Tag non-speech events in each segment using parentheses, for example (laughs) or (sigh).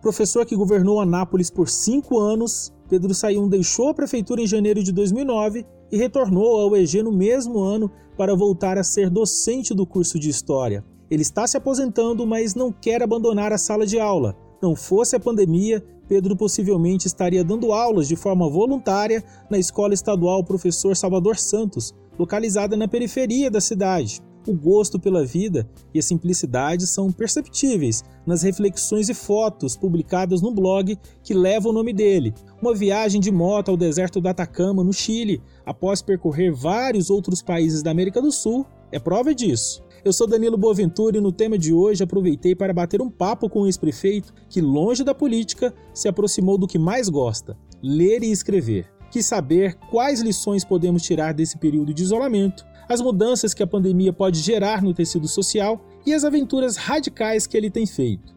Professor que governou Anápolis por cinco anos, Pedro Sayun deixou a prefeitura em janeiro de 2009 e retornou ao EG no mesmo ano para voltar a ser docente do curso de História. Ele está se aposentando, mas não quer abandonar a sala de aula. Não fosse a pandemia, Pedro possivelmente estaria dando aulas de forma voluntária na Escola Estadual Professor Salvador Santos, localizada na periferia da cidade. O gosto pela vida e a simplicidade são perceptíveis nas reflexões e fotos publicadas no blog que leva o nome dele. Uma viagem de moto ao deserto do Atacama, no Chile, após percorrer vários outros países da América do Sul, é prova disso. Eu sou Danilo Boaventura e no tema de hoje aproveitei para bater um papo com o ex-prefeito que, longe da política, se aproximou do que mais gosta: ler e escrever. Quis saber quais lições podemos tirar desse período de isolamento as mudanças que a pandemia pode gerar no tecido social e as aventuras radicais que ele tem feito.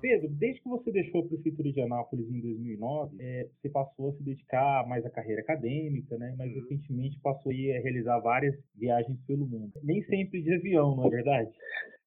Pedro, desde que você deixou a Prefeitura de Anápolis em 2009, é, você passou a se dedicar mais à carreira acadêmica, né? mas uhum. recentemente passou a realizar várias viagens pelo mundo. Nem sempre de avião, não é verdade?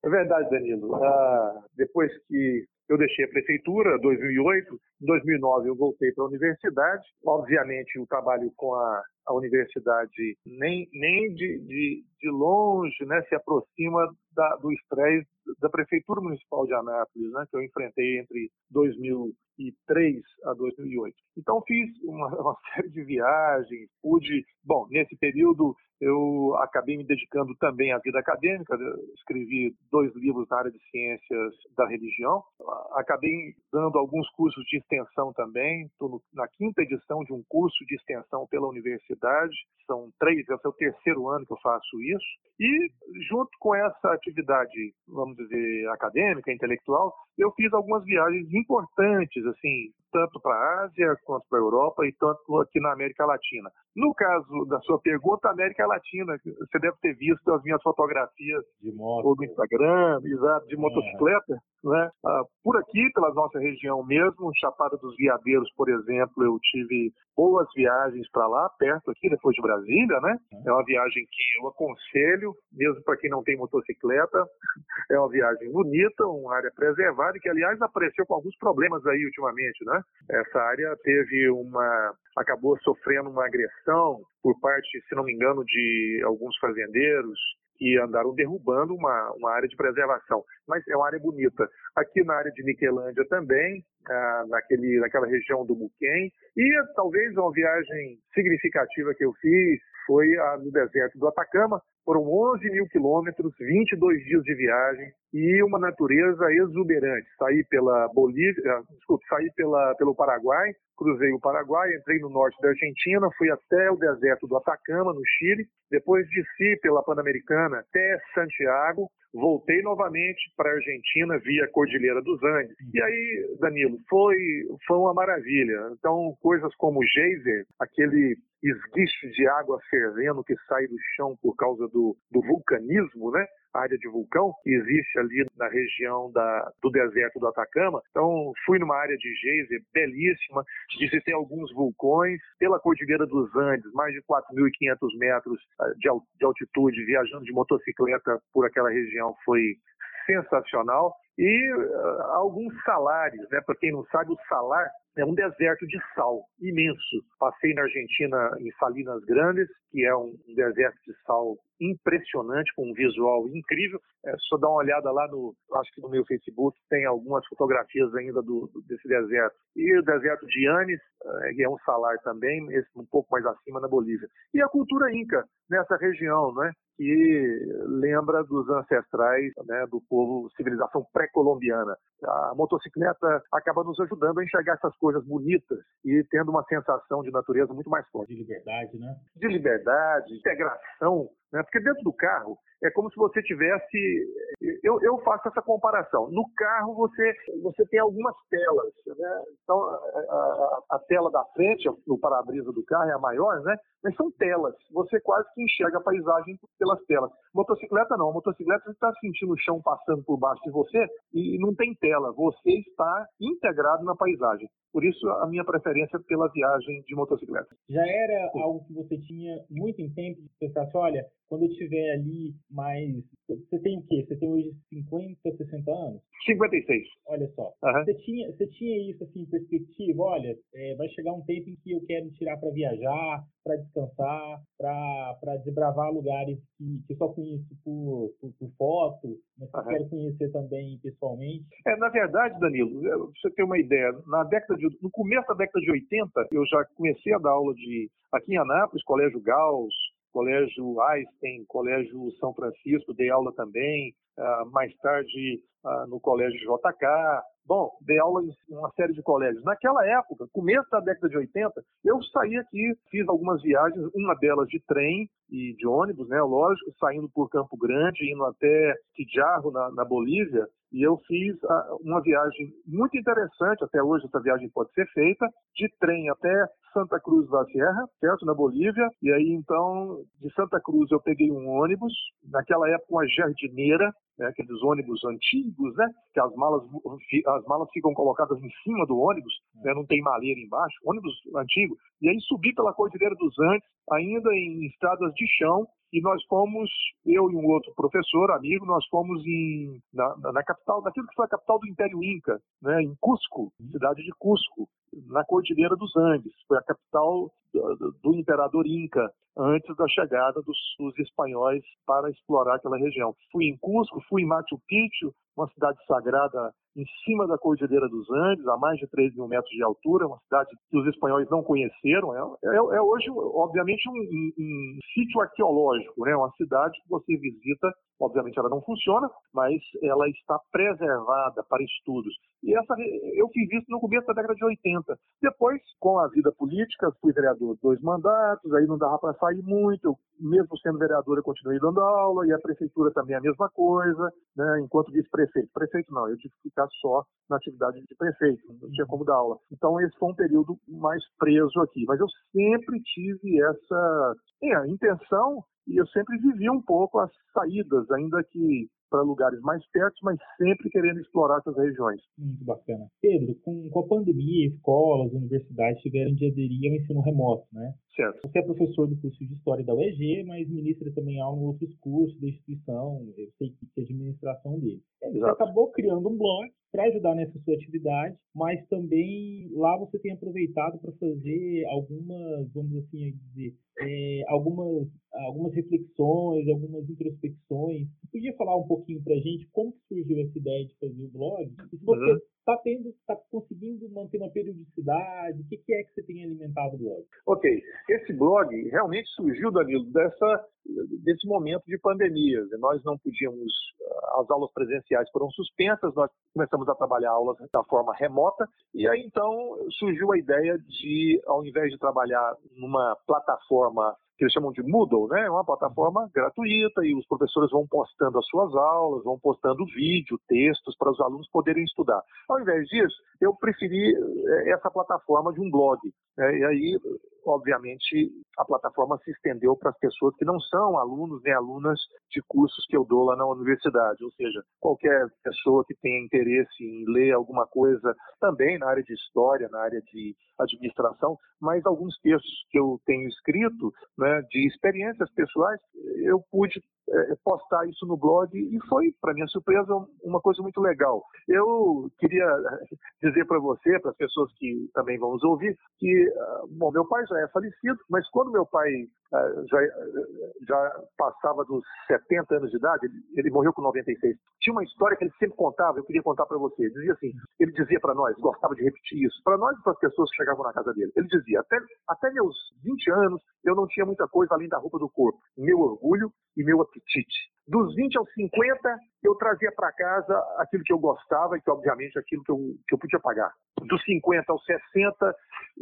É verdade, Danilo. Ah, depois que eu deixei a prefeitura, 2008, em 2009 eu voltei para a universidade. Obviamente, o trabalho com a, a universidade nem, nem de, de, de longe né, se aproxima da, do estresse da Prefeitura Municipal de Anápolis, né, que eu enfrentei entre 2003 a 2008. Então fiz uma, (laughs) uma, série de viagens, pude, bom, nesse período eu acabei me dedicando também à vida acadêmica, escrevi dois livros na área de ciências da religião, acabei dando alguns cursos de extensão também, estou na quinta edição de um curso de extensão pela universidade, são três, esse é o terceiro ano que eu faço isso, e junto com essa atividade, vamos dizer, acadêmica, intelectual, eu fiz algumas viagens importantes, assim, tanto para a Ásia quanto para a Europa e tanto aqui na América Latina. No caso da sua pergunta, América Latina, você deve ter visto as minhas fotografias de moto. do Instagram, exato, de é. motocicleta, é. né? Ah, por aqui, pela nossa região mesmo, Chapada dos Veadeiros, por exemplo, eu tive boas viagens para lá, perto aqui, depois de Brasília, né? É. é uma viagem que eu aconselho, mesmo para quem não tem motocicleta. (laughs) É uma viagem bonita, uma área preservada, que aliás apareceu com alguns problemas aí ultimamente, né? Essa área teve uma acabou sofrendo uma agressão por parte, se não me engano, de alguns fazendeiros que andaram derrubando uma, uma área de preservação. Mas é uma área bonita. Aqui na área de Niquelândia também, ah, naquele, naquela região do Muquem. E talvez uma viagem significativa que eu fiz foi a, no deserto do Atacama. Foram 11 mil quilômetros, 22 dias de viagem e uma natureza exuberante. Saí pela Bolívia, ah, desculpe, saí pela, pelo Paraguai, cruzei o Paraguai, entrei no norte da Argentina, fui até o deserto do Atacama, no Chile, depois desci pela Pan-Americana até Santiago, voltei novamente para a Argentina via Cordilheira dos Andes. E aí, Danilo, foi, foi uma maravilha. Então, coisas como o geyser, aquele esguicho de água fervendo que sai do chão por causa do, do vulcanismo, né? área de vulcão existe ali na região da, do deserto do Atacama. Então, fui numa área de geyser belíssima, visitei alguns vulcões pela Cordilheira dos Andes, mais de 4.500 metros ah, de, de altitude, viajando de motocicleta por aquela região foi sensacional e uh, alguns salários, né? Para quem não sabe, o salar é um deserto de sal imenso. Passei na Argentina em Salinas Grandes, que é um, um deserto de sal impressionante, com um visual incrível. É só dar uma olhada lá no, acho que no meu Facebook tem algumas fotografias ainda do, desse deserto. E o deserto de Anis, é, que é um salar também, esse um pouco mais acima na Bolívia. E a cultura inca nessa região, né? Que lembra dos ancestrais né, do povo, civilização pré-colombiana. A motocicleta acaba nos ajudando a enxergar essas coisas bonitas e tendo uma sensação de natureza muito mais forte. De liberdade, né? De liberdade, integração, né? Porque dentro do carro é como se você tivesse. Eu, eu faço essa comparação. No carro você, você tem algumas telas. Né? Então, a, a, a tela da frente, no para-brisa do carro, é a maior, né? mas são telas. Você quase que enxerga a paisagem pelas telas. Motocicleta não. Motocicleta você está sentindo o chão passando por baixo de você e não tem tela. Você está integrado na paisagem. Por isso, a minha preferência pela viagem de motocicleta. Já era algo que você tinha muito em tempo de pensar assim, olha, quando eu tiver ali mais. Você tem o quê? Você tem hoje 50, 60 anos? 56. Olha só. Uhum. Você, tinha, você tinha isso assim em perspectiva? Olha, é, vai chegar um tempo em que eu quero tirar para viajar, para descansar, para desbravar lugares que, que só conheço por, por, por foto, mas que uhum. quero conhecer também pessoalmente. É, na verdade, Danilo, pra você ter uma ideia, na década de, no começo da década de 80, eu já comecei a dar aula de aqui em Anápolis, Colégio Gauss, Colégio Einstein, Colégio São Francisco, dei aula também, uh, mais tarde uh, no Colégio JK. Bom, dei aula em uma série de colégios. Naquela época, começo da década de 80, eu saí aqui, fiz algumas viagens, uma delas de trem e de ônibus, né, lógico, saindo por Campo Grande, indo até Quijarro, na, na Bolívia, e eu fiz uh, uma viagem muito interessante, até hoje essa viagem pode ser feita, de trem até Santa Cruz da Sierra, perto na Bolívia, e aí então de Santa Cruz eu peguei um ônibus, naquela época uma jardineira, né, aqueles ônibus antigos, né, que as malas, as malas ficam colocadas em cima do ônibus, né, não tem maleira embaixo, ônibus antigo, e aí subi pela Cordilheira dos Andes, ainda em estradas de chão, e nós fomos, eu e um outro professor, amigo, nós fomos em, na, na capital, naquilo que foi a capital do Império Inca, né, em Cusco, cidade de Cusco, na Cordilheira dos Andes, foi a capital do, do imperador Inca, antes da chegada dos, dos, espanhóis para explorar aquela região. Fui em Cusco, fui em Machu Picchu, uma cidade sagrada em cima da Cordilheira dos Andes, a mais de 3 mil metros de altura, uma cidade que os espanhóis não conheceram. É, é, é hoje, obviamente, um, um, um, sítio arqueológico, né? uma cidade que você visita, obviamente ela não funciona, mas ela está preservada para estudos. E essa, eu fiz isso no começo da década de 80. Depois, com a vida política, fui vereador dois mandatos, aí não dava para sair muito, eu, mesmo sendo vereador eu continuei dando aula, e a prefeitura também a mesma coisa, né? enquanto vice-prefeito. Prefeito não, eu tive que ficar só na atividade de prefeito, não tinha como dar aula. Então esse foi um período mais preso aqui, mas eu sempre tive essa é, intenção e eu sempre vivi um pouco as saídas, ainda que para lugares mais perto, mas sempre querendo explorar essas regiões. Muito bacana. Pedro, com, com a pandemia, escolas, universidades tiveram de aderir ao ensino remoto, né? Certo. Você é professor do curso de História da UEG, mas ministra também aula em outros cursos da instituição, eu sei que é administração dele. Você acabou criando um blog para ajudar nessa sua atividade, mas também lá você tem aproveitado para fazer algumas, vamos assim dizer, é, algumas, algumas reflexões, algumas introspecções. Você podia falar um pouquinho para a gente como surgiu essa ideia de fazer o blog? E se você uhum está tendo, está conseguindo manter uma periodicidade? O que, que, é que você tem alimentado o blog? Ok, esse blog realmente surgiu, Danilo, dessa, desse momento de pandemia. Nós não podíamos, ah, as aulas presenciais foram suspensas, nós começamos a trabalhar aulas da forma remota, e aí então surgiu a ideia de, ao invés de trabalhar numa plataforma que eles chamam de Moodle, né? É uma plataforma gratuita e os professores vão postando as suas aulas, vão postando vídeo, textos para os alunos poderem estudar. Ao invés disso, eu preferi eh, essa plataforma de um blog. Né? E aí, obviamente, a plataforma se estendeu para as pessoas que não são alunos nem alunas de cursos que eu dou lá na universidade, ou seja, qualquer pessoa que tenha interesse em ler alguma coisa também na área de história, na área de administração, mas alguns textos que eu tenho escrito, né, de experiências pessoais, eu pude é, postar isso no blog e foi, para minha surpresa, uma coisa muito legal. Eu queria dizer para você, para as pessoas que também vão nos ouvir, que, ah, bom, meu pai já é falecido, mas quando meu pai já, já passava dos 70 anos de idade, ele, ele, morreu com 96. Tinha uma história que ele sempre contava, eu queria contar para você. Ele dizia assim, ele dizia para nós, gostava de repetir isso, para nós e para as pessoas que chegavam na casa dele. Ele dizia, até, até meus 20 anos, eu não tinha muita coisa além da roupa do corpo. Meu orgulho e meu apetite. Dos 20 aos 50, eu trazia para casa aquilo que eu gostava e que, obviamente, aquilo que eu, que eu podia pagar. Dos 50 aos 60,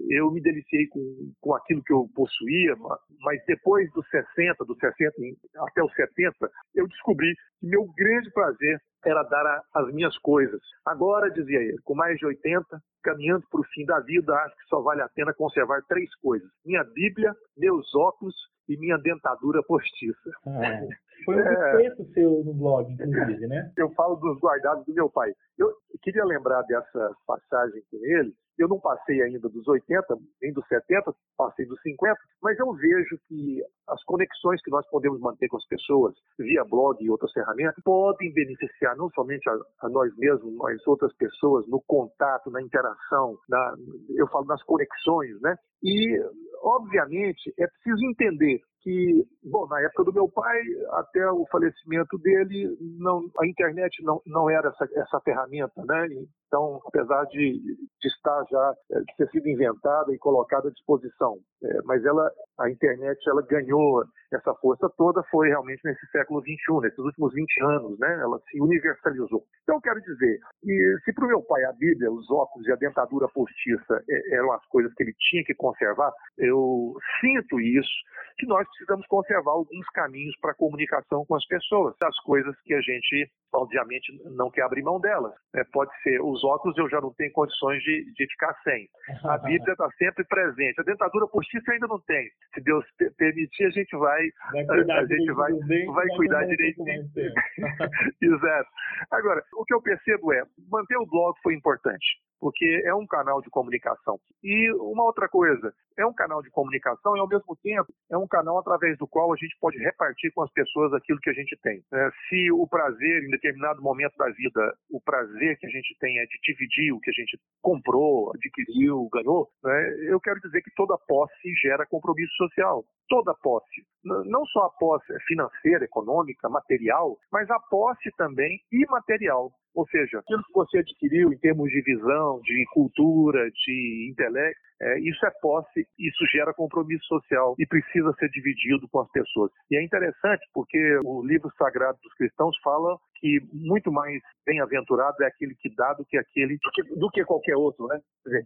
eu me deliciei com, com aquilo que eu possuía, mas depois dos 60, dos 60 até os 70, eu descobri que meu grande prazer era dar a, as minhas coisas. Agora, dizia ele, com mais de 80, caminhando para o fim da vida, acho que só vale a pena conservar três coisas: minha Bíblia, meus óculos e minha dentadura postiça. É. Foi um é, seu no blog, inclusive, né? Eu falo dos guardados do meu pai. Eu queria lembrar dessa passagem com ele. Eu não passei ainda dos 80, nem dos 70, passei dos 50, mas eu vejo que as conexões que nós podemos manter com as pessoas via blog e outras ferramentas podem beneficiar não somente a, a nós mesmos, mas outras pessoas no contato, na interação, na, eu falo nas conexões, né? E obviamente é preciso entender que, bom, na época do meu pai, até o falecimento dele, não, a internet não, não era essa, essa ferramenta, né? Então, apesar de, de estar já, é, de ter sido inventada e colocada à disposição, é, mas ela, a internet, ela ganhou essa força toda foi realmente nesse século XXI, nesses últimos 20 anos, né? Ela se universalizou. Então, eu quero dizer, que se para o meu pai a Bíblia, os óculos e a dentadura postiça é, eram as coisas que ele tinha que conservar, eu sinto isso, que nós precisamos conservar alguns caminhos para a comunicação com as pessoas, as coisas que a gente, obviamente, não quer abrir mão delas. Né? Pode ser os óculos, eu já não tenho condições de, de ficar sem. A (laughs) Bíblia está sempre presente. A dentadura postiça ainda não tem. Se Deus permitir, a gente vai, vai a gente vai, vai cuidar direitinho. (laughs) Exato. Agora, o que eu percebo é, manter o blog foi importante porque é um canal de comunicação. E uma outra coisa, é um canal de comunicação e, ao mesmo tempo, é um canal através do qual a gente pode repartir com as pessoas aquilo que a gente tem. É, se o prazer, em determinado momento da vida, o prazer que a gente tem é de dividir o que a gente comprou, adquiriu, ganhou, né, eu quero dizer que toda posse gera compromisso social. Toda posse. Não só a posse financeira, econômica, material, mas a posse também imaterial. Ou seja, aquilo que você adquiriu em termos de visão, de cultura, de intelecto, é, isso é posse, isso gera compromisso social e precisa ser dividido com as pessoas. E é interessante porque o livro sagrado dos cristãos fala que muito mais bem-aventurado é aquele que dá do que aquele do que, do que qualquer outro, né? Dizer,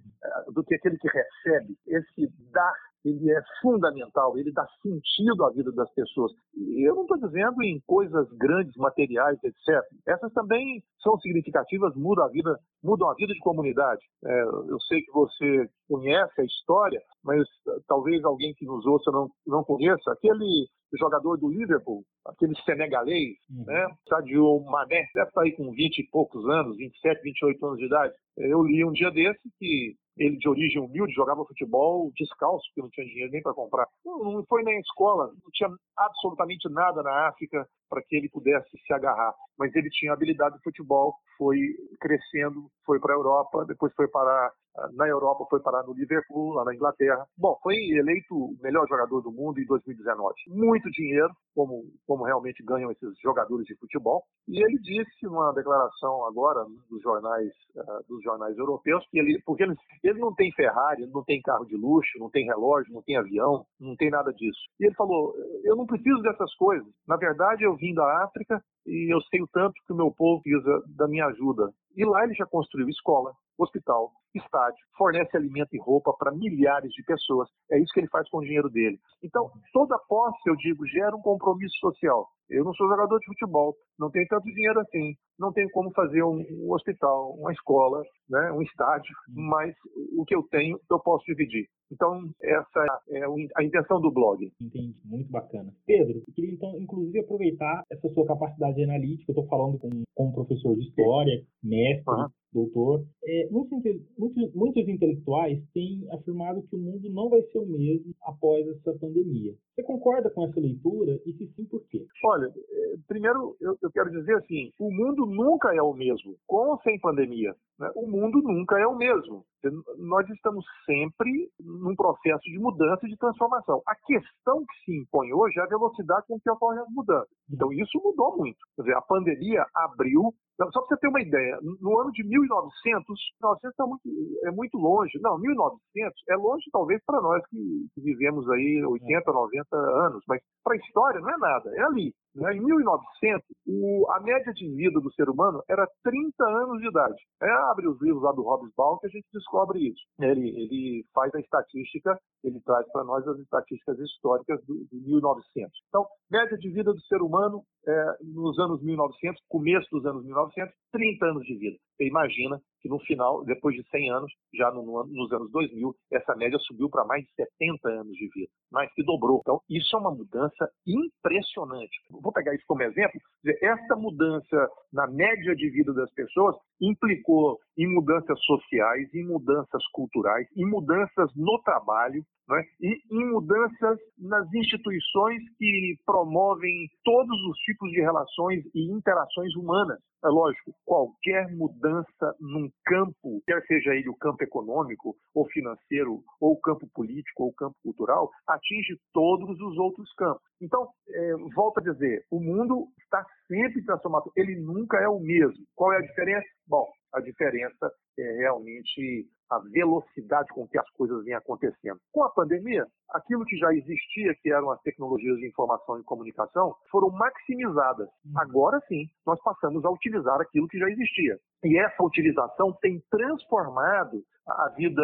do que aquele que recebe. Esse dar ele é fundamental, ele dá sentido à vida das pessoas. E eu não estou dizendo em coisas grandes, materiais, etc. Essas também são significativas, mudam a vida, mudam a vida de comunidade. É, eu sei que você conhece a história, mas talvez alguém que nos ouça não, não conheça. Aquele jogador do Liverpool, aquele senegalês, uhum. né? Sadio Mané, deve estar aí com 20 e poucos anos, 27, 28 anos de idade. Eu li um dia desse que ele de origem humilde jogava futebol descalço, porque não tinha dinheiro nem para comprar. Não, não foi nem escola, não tinha absolutamente nada na África para que ele pudesse se agarrar. Mas ele tinha habilidade de futebol, foi crescendo, foi para a Europa, depois foi parar na Europa, foi parar no Liverpool, lá na Inglaterra. Bom, foi eleito o melhor jogador do mundo em 2019. Muito dinheiro, como, como realmente ganham esses jogadores de futebol. E ele disse numa declaração agora dos jornais, uh, dos jornais europeus que ele, porque ele, ele não tem Ferrari, não tem carro de luxo, não tem relógio, não tem avião, não tem nada disso. E ele falou: eu não preciso dessas coisas. Na verdade, eu vim da África e eu sei o tanto que o meu povo precisa da minha ajuda. E lá ele já construiu escola, hospital, estádio, fornece alimento e roupa para milhares de pessoas. É isso que ele faz com o dinheiro dele. Então, toda posse, eu digo, gera um compromisso social. Eu não sou jogador de futebol, não tenho tanto dinheiro assim, não tenho como fazer um, um hospital, uma escola, né, um estádio, uhum. mas o que eu tenho eu posso dividir. Então, essa é a intenção do blog. Entendi, muito bacana. Pedro, eu queria então, inclusive, aproveitar essa sua capacidade analítica. Eu estou falando com, com um professor de história, mestre, uhum. Doutor. É, muitos, muitos, muitos intelectuais têm afirmado que o mundo não vai ser o mesmo após essa pandemia. Você concorda com essa leitura? E se sim, por quê? Olha, é, primeiro eu, quero dizer assim: o mundo nunca é o mesmo, com ou sem pandemia. Né? O mundo nunca é o mesmo. Nós estamos sempre num processo de mudança e de transformação. A questão que se impõe hoje é a velocidade com que ocorrem as mudanças. Então, isso mudou muito. Quer dizer, a pandemia abriu. Só para você ter uma ideia, no ano de 1900, 1900 é muito, é muito longe. Não, 1900 é longe talvez para nós que, que vivemos aí 80, 90 anos, mas para a história não é nada, é ali. Né? Em 1900, o, a média de vida do ser humano era 30 anos de idade. É, abre os livros lá do Hobsbawm que a gente descobre isso. Ele, ele faz a estatística, ele traz para nós as estatísticas históricas de 1900. Então, média de vida do ser humano é, nos anos 1900, começo dos anos 1900, 30 anos de vida. Você imagina que no final, depois de 100 anos, já no, no, nos anos 2000, essa média subiu para mais de 70 anos de vida, mais que dobrou. Então, isso é uma mudança impressionante. Vou pegar isso como exemplo. Essa mudança na média de vida das pessoas implicou em mudanças sociais, em mudanças culturais, em mudanças no trabalho, né? e em mudanças nas instituições que promovem todos os tipos de relações e interações humanas. É lógico, qualquer mudança num campo, quer seja ele o campo econômico, ou financeiro, ou o campo político, ou o campo cultural, atinge todos os outros campos. Então, é, volto a dizer, o mundo está sempre transformado, ele nunca é o mesmo. Qual é a diferença? Bom, a diferença é realmente a velocidade com que as coisas vêm acontecendo. Com a pandemia, aquilo que já existia, que eram as tecnologias de informação e comunicação, foram maximizadas. Uhum. Agora sim, nós passamos a utilizar aquilo que já existia. E essa utilização tem transformado a vida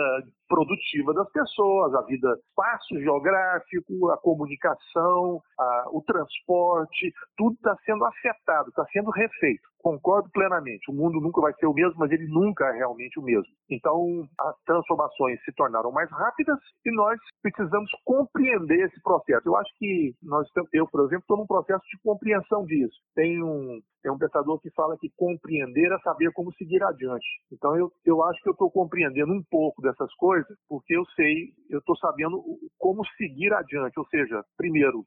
produtiva das pessoas, a vida espaço geográfico, a comunicação, a, o transporte, tudo está sendo afetado, está sendo refeito. Concordo plenamente. O mundo nunca vai ser o mesmo, mas ele nunca é realmente o mesmo. Então, as transformações se tornaram mais rápidas e nós precisamos compreender esse processo. Eu acho que nós, eu, por exemplo, estou num processo de compreensão disso. Tem um, tem um pensador que fala que compreender é saber como seguir adiante. Então, eu, eu acho que eu estou compreendendo um pouco dessas coisas, porque eu sei, eu estou sabendo como seguir adiante. Ou seja, primeiro,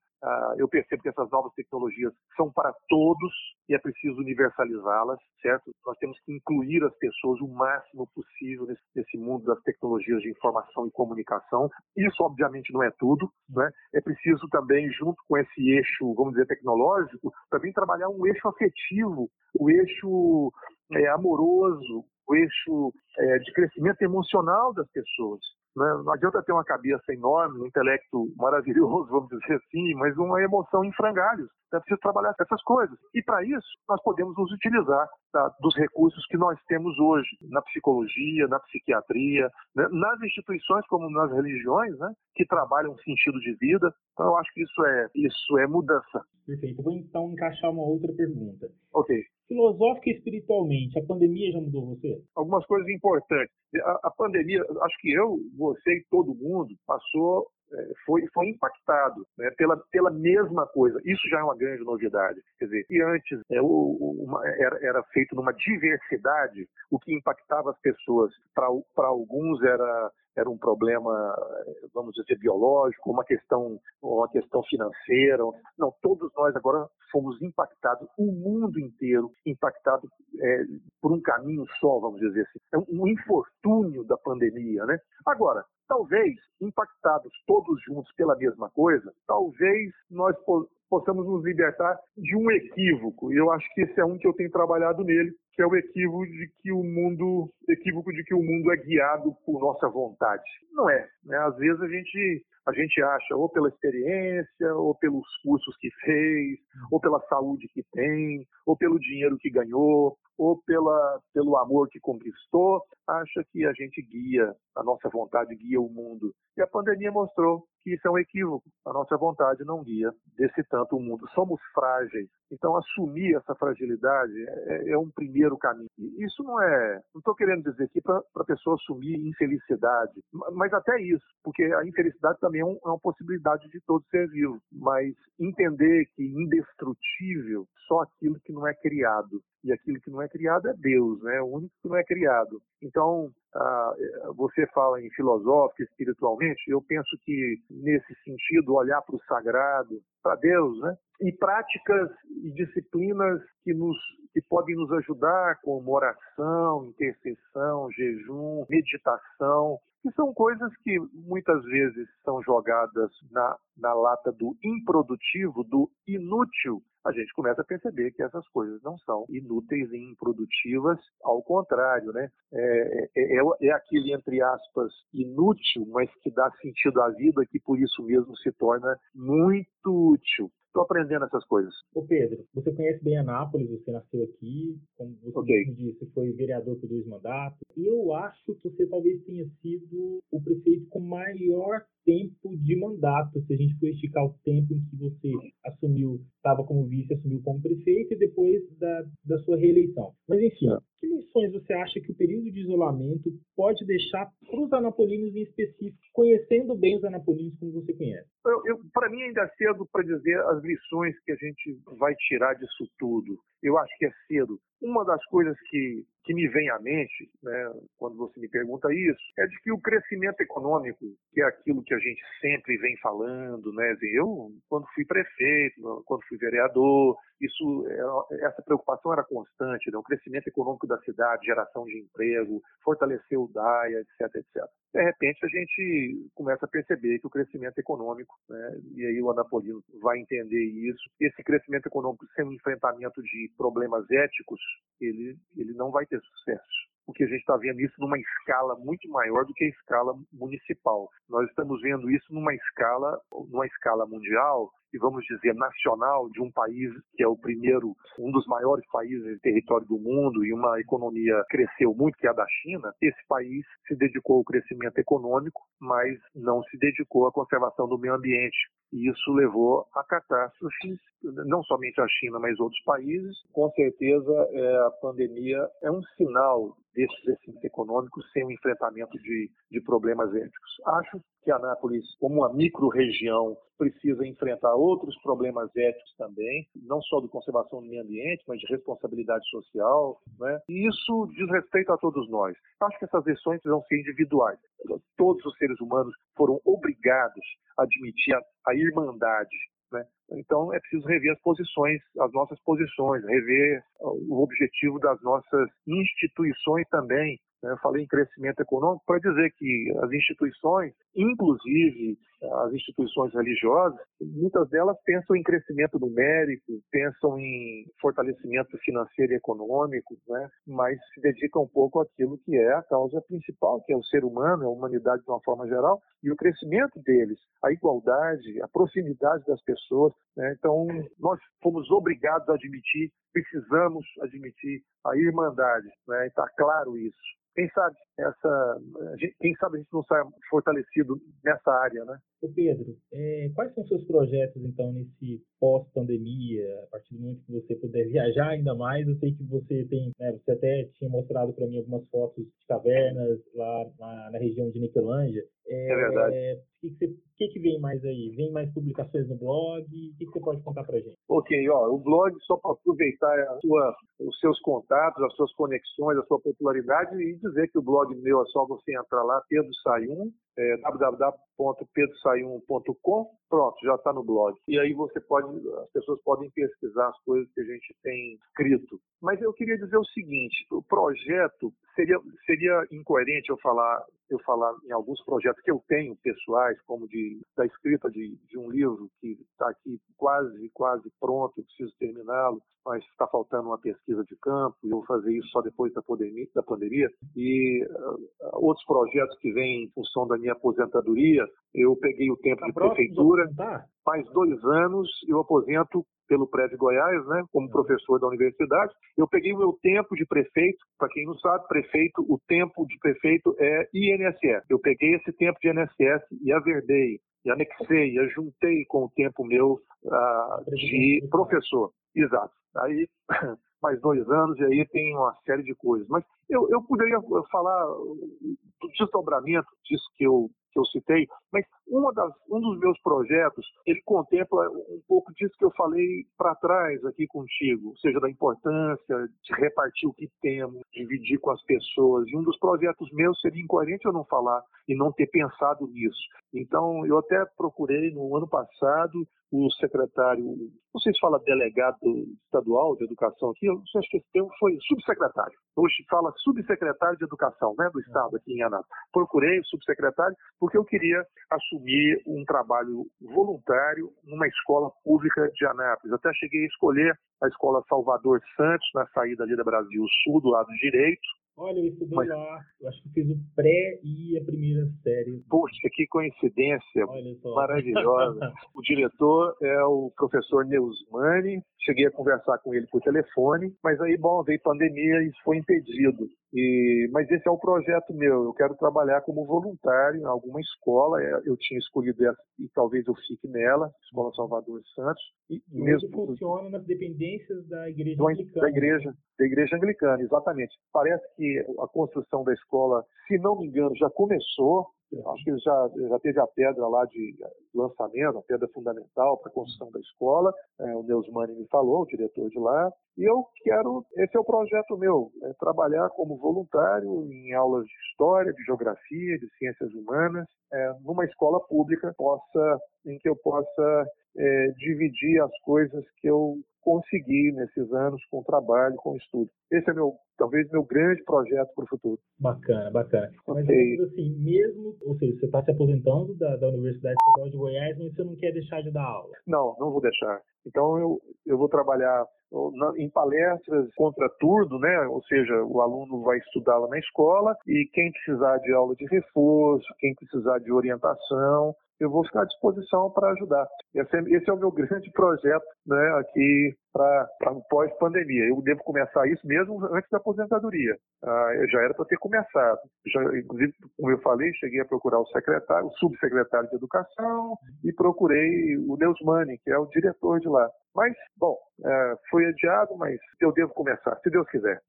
eu percebo que essas novas tecnologias são para todos e é preciso universalizá-las, certo? Nós temos que incluir as pessoas o máximo possível nesse, nesse, mundo das tecnologias de informação e comunicação. Isso, obviamente, não é tudo, né? É preciso também, junto com esse eixo, vamos dizer, tecnológico, também trabalhar um eixo afetivo, o eixo é, amoroso, o eixo é, de crescimento emocional das pessoas. Né? Não adianta ter uma cabeça enorme, um intelecto maravilhoso, vamos dizer assim, mas uma emoção em frangalhos. É preciso trabalhar essas coisas. E para isso, nós podemos nos utilizar tá, dos recursos que nós temos hoje, na psicologia, na psiquiatria, né? nas instituições como nas religiões, né? que trabalham o sentido de vida. Então, eu acho que isso é, isso é mudança. Perfeito. Vou então encaixar uma outra pergunta. Ok. Filosófica e espiritualmente, a pandemia já mudou você? Algumas coisas importantes. A, a pandemia, acho que eu, você e todo mundo passou foi, foi impactado né, pela, pela mesma coisa. Isso já é uma grande novidade. Quer dizer, e antes é, o, uma, era, era, feito numa diversidade, o que impactava as pessoas, para alguns era era um problema, vamos dizer, biológico, uma questão, uma questão financeira. Não, todos nós agora fomos impactados, o mundo inteiro impactado é, por um caminho só, vamos dizer assim. É um infortúnio da pandemia, né? Agora, talvez, impactados todos juntos pela mesma coisa, talvez nós possamos nos libertar de um equívoco. E eu acho que esse é um que eu tenho trabalhado nele, que é o equívoco de que o mundo, equívoco de que o mundo é guiado por nossa vontade. Não é. Né? Às vezes a gente a gente acha ou pela experiência, ou pelos cursos que fez, ou pela saúde que tem, ou pelo dinheiro que ganhou, ou pela, pelo amor que conquistou, acha que a gente guia, a nossa vontade guia o mundo. E a pandemia mostrou que isso é um equívoco. A nossa vontade não guia desse tanto o mundo. Somos frágeis. Então, assumir essa fragilidade é, é um primeiro caminho. Isso não é. Não estou querendo dizer aqui para a pessoa assumir infelicidade, mas até isso, porque a infelicidade também é, um, é uma possibilidade de todo ser vivo. Mas entender que indestrutível só aquilo que não é criado. E aquilo que não é criado é Deus, né? O único que não é criado. Então, ah, você fala em filosófico, espiritualmente, eu penso que nesse sentido, olhar para o sagrado, para Deus, né? E práticas e disciplinas que, nos, que podem nos ajudar, como oração, intercessão, jejum, meditação, que são coisas que muitas vezes são jogadas na, na lata do improdutivo, do inútil, a gente começa a perceber que essas coisas não são inúteis e improdutivas, ao contrário, né? É, é, é, é aquele, entre aspas, inútil, mas que dá sentido à vida, que por isso mesmo se torna muito útil. Estou aprendendo essas coisas. Ô Pedro, você conhece bem Anápolis, você nasceu aqui, como você okay. disse, foi vereador por dois mandatos. Eu acho que você talvez tenha sido o prefeito com maior tempo de mandato, se a gente for esticar o tempo em que você assumiu, estava como vice, assumiu como prefeito e depois da, da sua reeleição. Mas enfim, é. que lições lições você acha que o período de isolamento pode deixar para os anapolinos em específico, conhecendo bem os anapolinos como você conhece? Para mim ainda é cedo para dizer as lições que a gente vai tirar disso tudo. Eu acho que é cedo. Uma das coisas que, que me vem à mente, né, quando você me pergunta isso, é de que o crescimento econômico, que é aquilo que a gente sempre vem falando, né, eu, quando fui prefeito, quando fui vereador, isso, essa preocupação era constante, né, o crescimento econômico da cidade, geração de emprego, fortalecer o DAIA, etc, etc. De repente, a gente começa a perceber que o crescimento econômico, né, e aí o Anapolino vai entender isso, esse crescimento econômico sem um enfrentamento de problemas éticos, ele, ele não vai ter sucesso porque a gente está vendo isso numa escala muito maior do que a escala municipal. Nós estamos vendo isso numa escala, numa escala mundial e vamos dizer nacional de um país que é o primeiro, um dos maiores países de território do mundo e uma economia cresceu muito que é a da China. Esse país se dedicou ao crescimento econômico, mas não se dedicou à conservação do meio ambiente. E isso levou a catástrofes, não somente a China, mas outros países. Com certeza, é, a pandemia é um sinal desses crescimento econômicos sem o enfrentamento de, de problemas éticos. Acho que Anápolis, como uma micro-região, precisa enfrentar outros problemas éticos também, não só de conservação do meio ambiente, mas de responsabilidade social. Né? E isso diz respeito a todos nós. Acho que essas lições vão ser individuais. Todos os seres humanos foram obrigados a admitir a, a irmandade né? Então é preciso rever as posições, as nossas posições, rever o objetivo das nossas instituições também, né? Eu falei em crescimento econômico para dizer que as instituições, inclusive as instituições religiosas, muitas delas pensam em crescimento numérico, pensam em fortalecimento financeiro e econômico, né? mas se dedicam um pouco àquilo que é a causa principal, que é o ser humano, a humanidade de uma forma geral, e o crescimento deles, a igualdade, a proximidade das pessoas. Né? Então, nós fomos obrigados a admitir, precisamos admitir a irmandade, né? está claro isso. Quem sabe essa, quem sabe a gente não sai fortalecido nessa área, né? Ô Pedro, é, quais são seus projetos então nesse pós-pandemia? A partir do momento que você puder viajar ainda mais, eu sei que você tem, né, você até tinha mostrado para mim algumas fotos de cavernas lá na, na região de Niquelândia. É, é verdade. O que, que, que, que, vem mais aí? Vem mais publicações no blog? O que, que você pode contar para gente? Ok, ó, o blog só para aproveitar sua, os seus contatos, as suas conexões, a sua popularidade e dizer que o blog meu é só você entrar lá, Pedro Sayum, é, www.pedrosaium.com, pronto, já está no blog. E aí você pode, as pessoas podem pesquisar as coisas que a gente tem escrito. Mas eu queria dizer o seguinte: o projeto seria seria incoerente eu falar eu falar em alguns projetos que eu tenho pessoais, como de da escrita de, de um livro que está aqui quase quase pronto, eu preciso terminá-lo, mas está faltando uma pesquisa de campo eu vou fazer isso só depois da pandemia, da pandemia. e uh, outros projetos que vêm em função da minha aposentadoria, eu peguei o tempo tá de prefeitura, mais dois anos eu aposento pelo Prédio Goiás, né, como professor da universidade. Eu peguei o meu tempo de prefeito, para quem não sabe, prefeito, o tempo de prefeito é INSS. Eu peguei esse tempo de INSS e averdei, e anexei, e juntei com o tempo meu uh, de professor. Exato. Aí mais dois anos e aí tem uma série de coisas. Mas eu, eu poderia falar do desdobramento disso que eu que eu citei, mas das, um dos meus projetos, ele contempla um pouco disso que eu falei para trás aqui contigo, ou seja, da importância de repartir o que temos, dividir com as pessoas. E um dos projetos meus seria incoerente eu não falar e não ter pensado nisso. Então, eu até procurei no ano passado o secretário, não sei se fala delegado estadual de educação aqui, eu não sei, que esse termo foi subsecretário. Hoje fala subsecretário de educação, né, do estado aqui em Anápolis. Procurei o subsecretário porque eu queria assumir um trabalho voluntário numa escola pública de Anápolis. Até cheguei a escolher a escola Salvador Santos, na saída ali da Brasil Sul, do lado direito, Olha, eu estudei Mas... lá, eu acho que fiz o pré e a primeira série. Poxa, que coincidência maravilhosa. (laughs) o diretor é o professor Neusmani cheguei a conversar com ele por telefone, mas aí, bom, veio pandemia e isso foi impedido. E, mas esse é o projeto meu. Eu quero trabalhar como voluntário em alguma escola. É, eu tinha escolhido essa e talvez eu fique nela, Escola Salvador Santos. E, e mesmo funciona nas dependências da igreja anglicana. Da igreja, da igreja anglicana, exatamente. Parece que a construção da escola, se não me engano, já começou. Acho que já, já teve a pedra lá de lançamento, a pedra fundamental para a construção da escola. É, o Neusmani me falou, o diretor de lá. E eu quero, esse é o projeto meu, é trabalhar como voluntário em aulas de história, de geografia, de ciências humanas, é, numa escola pública possa, em que eu possa é, dividir as coisas que eu consegui nesses anos com trabalho, com estudo. Esse é meu, talvez meu grande projeto para o futuro. Bacana, bacana. Mas assim, mesmo, ou seja, você está se aposentando da, da Universidade Estadual de Goiás, mas você não quer deixar de dar aula? Não, não vou deixar. Então eu, eu vou trabalhar em palestras contra turno, né? Ou seja, o aluno vai estudar lá na escola e quem precisar de aula de reforço, quem precisar de orientação, eu vou ficar à disposição para ajudar. Esse é, esse é, o meu (laughs) grande projeto né, aqui para pós-pandemia. Eu devo começar isso mesmo antes da aposentadoria. Ah, já era para ter começado. Já, inclusive, como eu falei, cheguei a procurar o secretário, o subsecretário de Educação e procurei o Neusmani, que é o diretor de lá. Mas, bom, é, foi adiado, mas eu devo começar, se Deus quiser.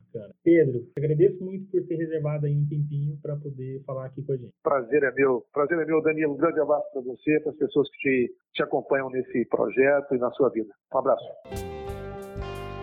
Pedro, agradeço muito por ter reservado aí um tempinho para poder falar aqui com a gente. Prazer é meu. Prazer é meu, Danilo. Um grande abraço para você, para as pessoas que te, te acompanham nesse projeto e na sua vida. Um abraço.